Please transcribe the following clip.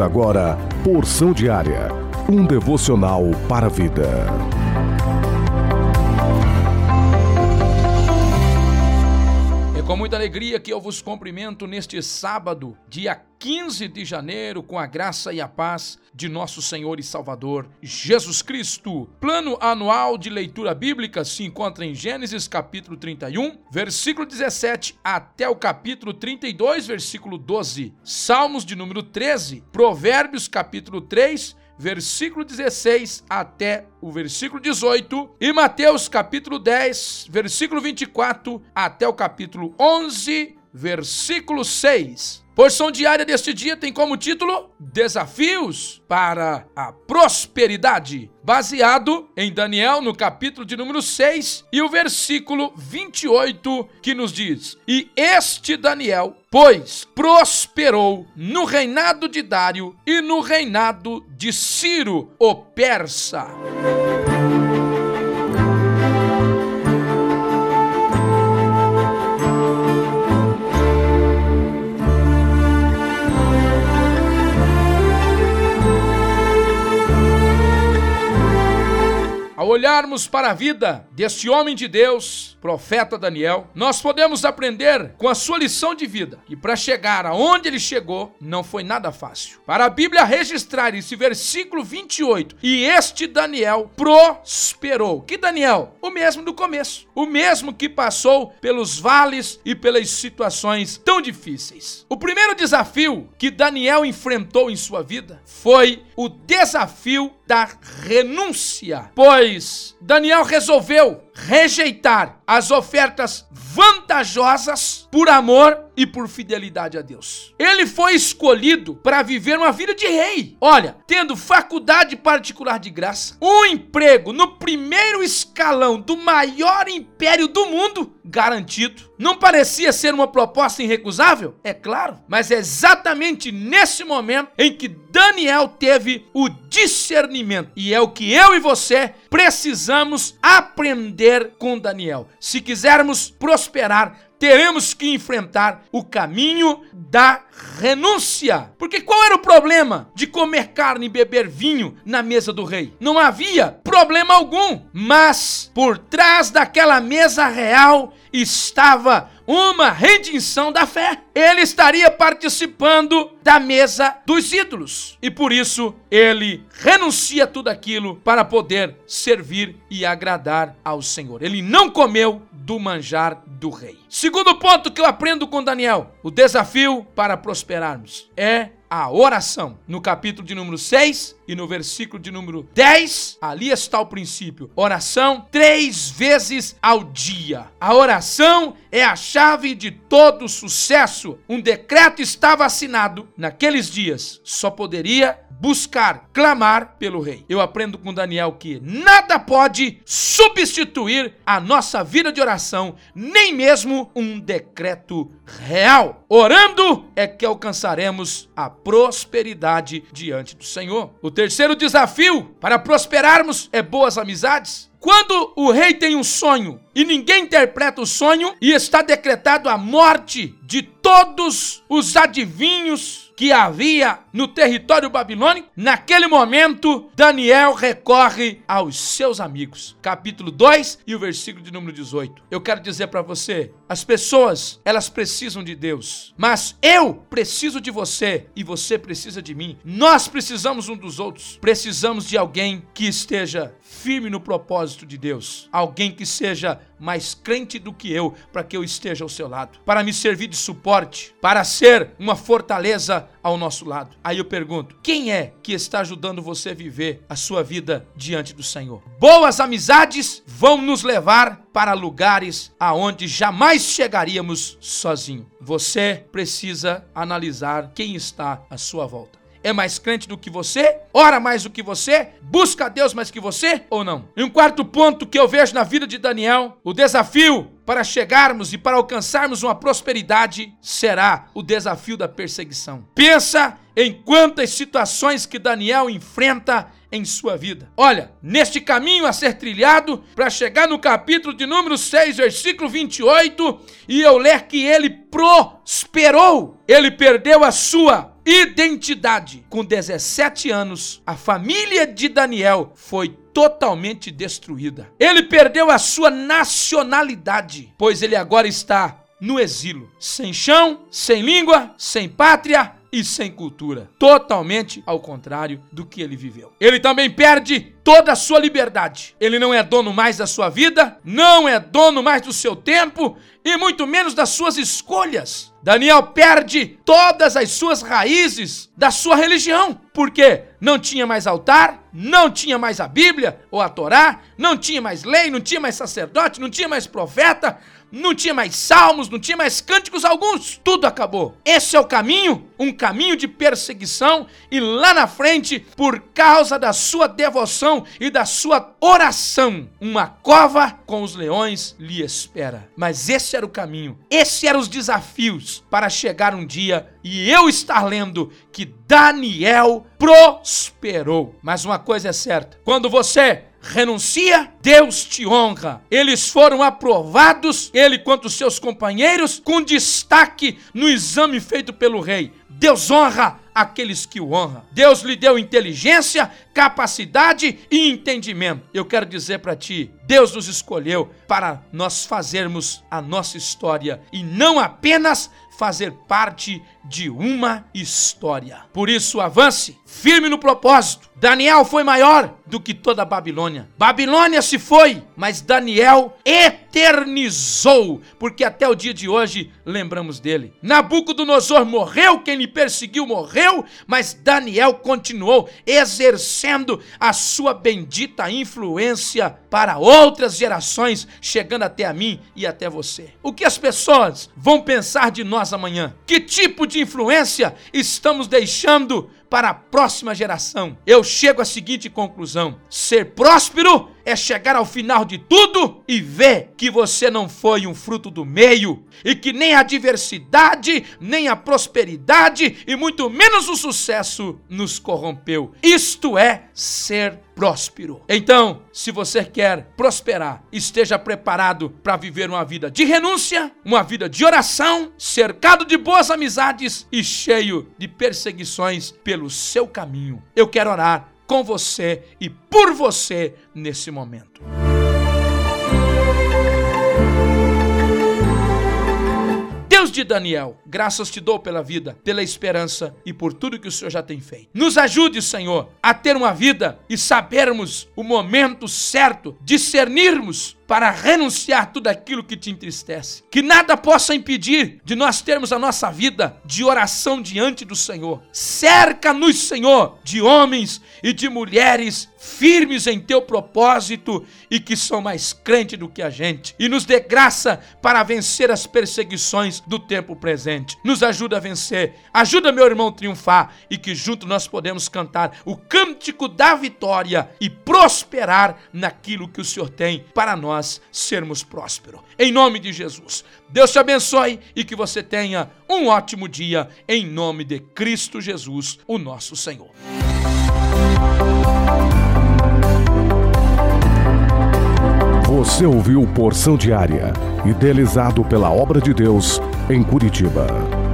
Agora Porção Diária, um devocional para a vida. Com muita alegria que eu vos cumprimento neste sábado, dia 15 de janeiro, com a graça e a paz de nosso Senhor e Salvador Jesus Cristo. Plano anual de leitura bíblica se encontra em Gênesis capítulo 31, versículo 17 até o capítulo 32, versículo 12. Salmos de número 13, Provérbios capítulo 3, versículo 16 até o versículo 18, e Mateus capítulo 10, versículo 24 até o capítulo 11, versículo 6. Porção diária deste dia tem como título Desafios para a Prosperidade, baseado em Daniel no capítulo de número 6 e o versículo 28 que nos diz: E este Daniel, pois, prosperou no reinado de Dário e no reinado de Ciro, o persa. Olharmos para a vida deste homem de Deus, profeta Daniel, nós podemos aprender com a sua lição de vida que para chegar aonde ele chegou não foi nada fácil. Para a Bíblia registrar esse versículo 28, e este Daniel prosperou. Que Daniel? O mesmo do começo, o mesmo que passou pelos vales e pelas situações tão difíceis. O primeiro desafio que Daniel enfrentou em sua vida foi o desafio da renúncia, pois Daniel resolveu rejeitar as ofertas vantajosas por amor e por fidelidade a Deus. Ele foi escolhido para viver uma vida de rei. Olha, tendo faculdade particular de graça, um emprego no primeiro escalão do maior império do mundo garantido. Não parecia ser uma proposta irrecusável? É claro, mas é exatamente nesse momento em que Daniel teve o discernimento. E é o que eu e você precisamos aprender com Daniel. Se quisermos prosperar, teremos que enfrentar o caminho da renúncia. Porque qual era o problema de comer carne e beber vinho na mesa do rei? Não havia problema algum, mas por trás daquela mesa real estava uma redenção da fé. Ele estaria participando da mesa dos ídolos. E por isso ele renuncia tudo aquilo para poder servir e agradar ao Senhor. Ele não comeu do manjar do rei. Segundo ponto que eu aprendo com Daniel: o desafio para prosperarmos é a oração. No capítulo de número 6 e no versículo de número 10, ali está o princípio. Oração três vezes ao dia. A oração é a chave de todo sucesso. Um decreto estava assinado naqueles dias. Só poderia buscar, clamar pelo rei. Eu aprendo com Daniel que nada pode substituir a nossa vida de oração, nem mesmo um decreto real. Orando é que alcançaremos a prosperidade diante do Senhor. O terceiro desafio para prosperarmos é boas amizades. Quando o rei tem um sonho e ninguém interpreta o sonho e está decretado a morte de todos os adivinhos que havia no território babilônico, naquele momento Daniel recorre aos seus amigos. Capítulo 2 e o versículo de número 18. Eu quero dizer para você, as pessoas, elas precisam de Deus, mas eu preciso de você e você precisa de mim. Nós precisamos um dos outros. Precisamos de alguém que esteja firme no propósito de Deus, alguém que seja mais crente do que eu, para que eu esteja ao seu lado, para me servir de suporte, para ser uma fortaleza ao nosso lado. Aí eu pergunto: quem é que está ajudando você a viver a sua vida diante do Senhor? Boas amizades vão nos levar para lugares aonde jamais chegaríamos sozinho. Você precisa analisar quem está à sua volta é mais crente do que você? Ora mais do que você? Busca a Deus mais que você ou não? E um quarto ponto que eu vejo na vida de Daniel, o desafio para chegarmos e para alcançarmos uma prosperidade será o desafio da perseguição. Pensa em quantas situações que Daniel enfrenta em sua vida. Olha, neste caminho a ser trilhado, para chegar no capítulo de número 6, versículo 28, e eu ler que ele prosperou, ele perdeu a sua identidade. Com 17 anos, a família de Daniel foi totalmente destruída. Ele perdeu a sua nacionalidade, pois ele agora está no exílio, sem chão, sem língua, sem pátria e sem cultura. Totalmente ao contrário do que ele viveu. Ele também perde toda a sua liberdade. Ele não é dono mais da sua vida, não é dono mais do seu tempo e muito menos das suas escolhas. Daniel perde todas as suas raízes da sua religião, porque não tinha mais altar, não tinha mais a Bíblia ou a Torá, não tinha mais lei, não tinha mais sacerdote, não tinha mais profeta, não tinha mais salmos, não tinha mais cânticos alguns, tudo acabou. Esse é o caminho, um caminho de perseguição, e lá na frente, por causa da sua devoção e da sua oração, uma cova com os leões lhe espera. Mas esse era o caminho, esses eram os desafios para chegar um dia e eu estar lendo que Daniel prosperou. Mas uma coisa é certa: quando você renuncia, Deus te honra. Eles foram aprovados, ele quanto seus companheiros, com destaque no exame feito pelo rei. Deus honra aqueles que o honram. Deus lhe deu inteligência, capacidade e entendimento. Eu quero dizer para ti, Deus nos escolheu para nós fazermos a nossa história e não apenas fazer parte de uma história. Por isso, avance, firme no propósito. Daniel foi maior do que toda a Babilônia. Babilônia se foi, mas Daniel eternizou, porque até o dia de hoje lembramos dele. Nabucodonosor morreu, quem lhe perseguiu morreu, mas Daniel continuou exercendo a sua bendita influência para outras gerações, chegando até a mim e até você. O que as pessoas vão pensar de nós amanhã? Que tipo de influência estamos deixando para a próxima geração? Eu chego à seguinte conclusão: ser próspero é chegar ao final de tudo e ver que você não foi um fruto do meio e que nem a diversidade, nem a prosperidade e muito menos o sucesso nos corrompeu. Isto é ser próspero. Então, se você quer prosperar, esteja preparado para viver uma vida de renúncia, uma vida de oração, cercado de boas amizades e cheio de perseguições pelo seu caminho. Eu quero orar com você e por você nesse momento. De Daniel, graças te dou pela vida, pela esperança e por tudo que o Senhor já tem feito. Nos ajude, Senhor, a ter uma vida e sabermos o momento certo, discernirmos para renunciar tudo aquilo que te entristece. Que nada possa impedir de nós termos a nossa vida de oração diante do Senhor. Cerca-nos, Senhor, de homens e de mulheres firmes em teu propósito e que são mais crentes do que a gente. E nos dê graça para vencer as perseguições do tempo presente. Nos ajuda a vencer. Ajuda meu irmão a triunfar e que junto nós podemos cantar o cântico da vitória e prosperar naquilo que o Senhor tem para nós nós sermos prósperos. Em nome de Jesus. Deus te abençoe e que você tenha um ótimo dia em nome de Cristo Jesus, o nosso Senhor. Você ouviu Porção Diária, idealizado pela obra de Deus em Curitiba.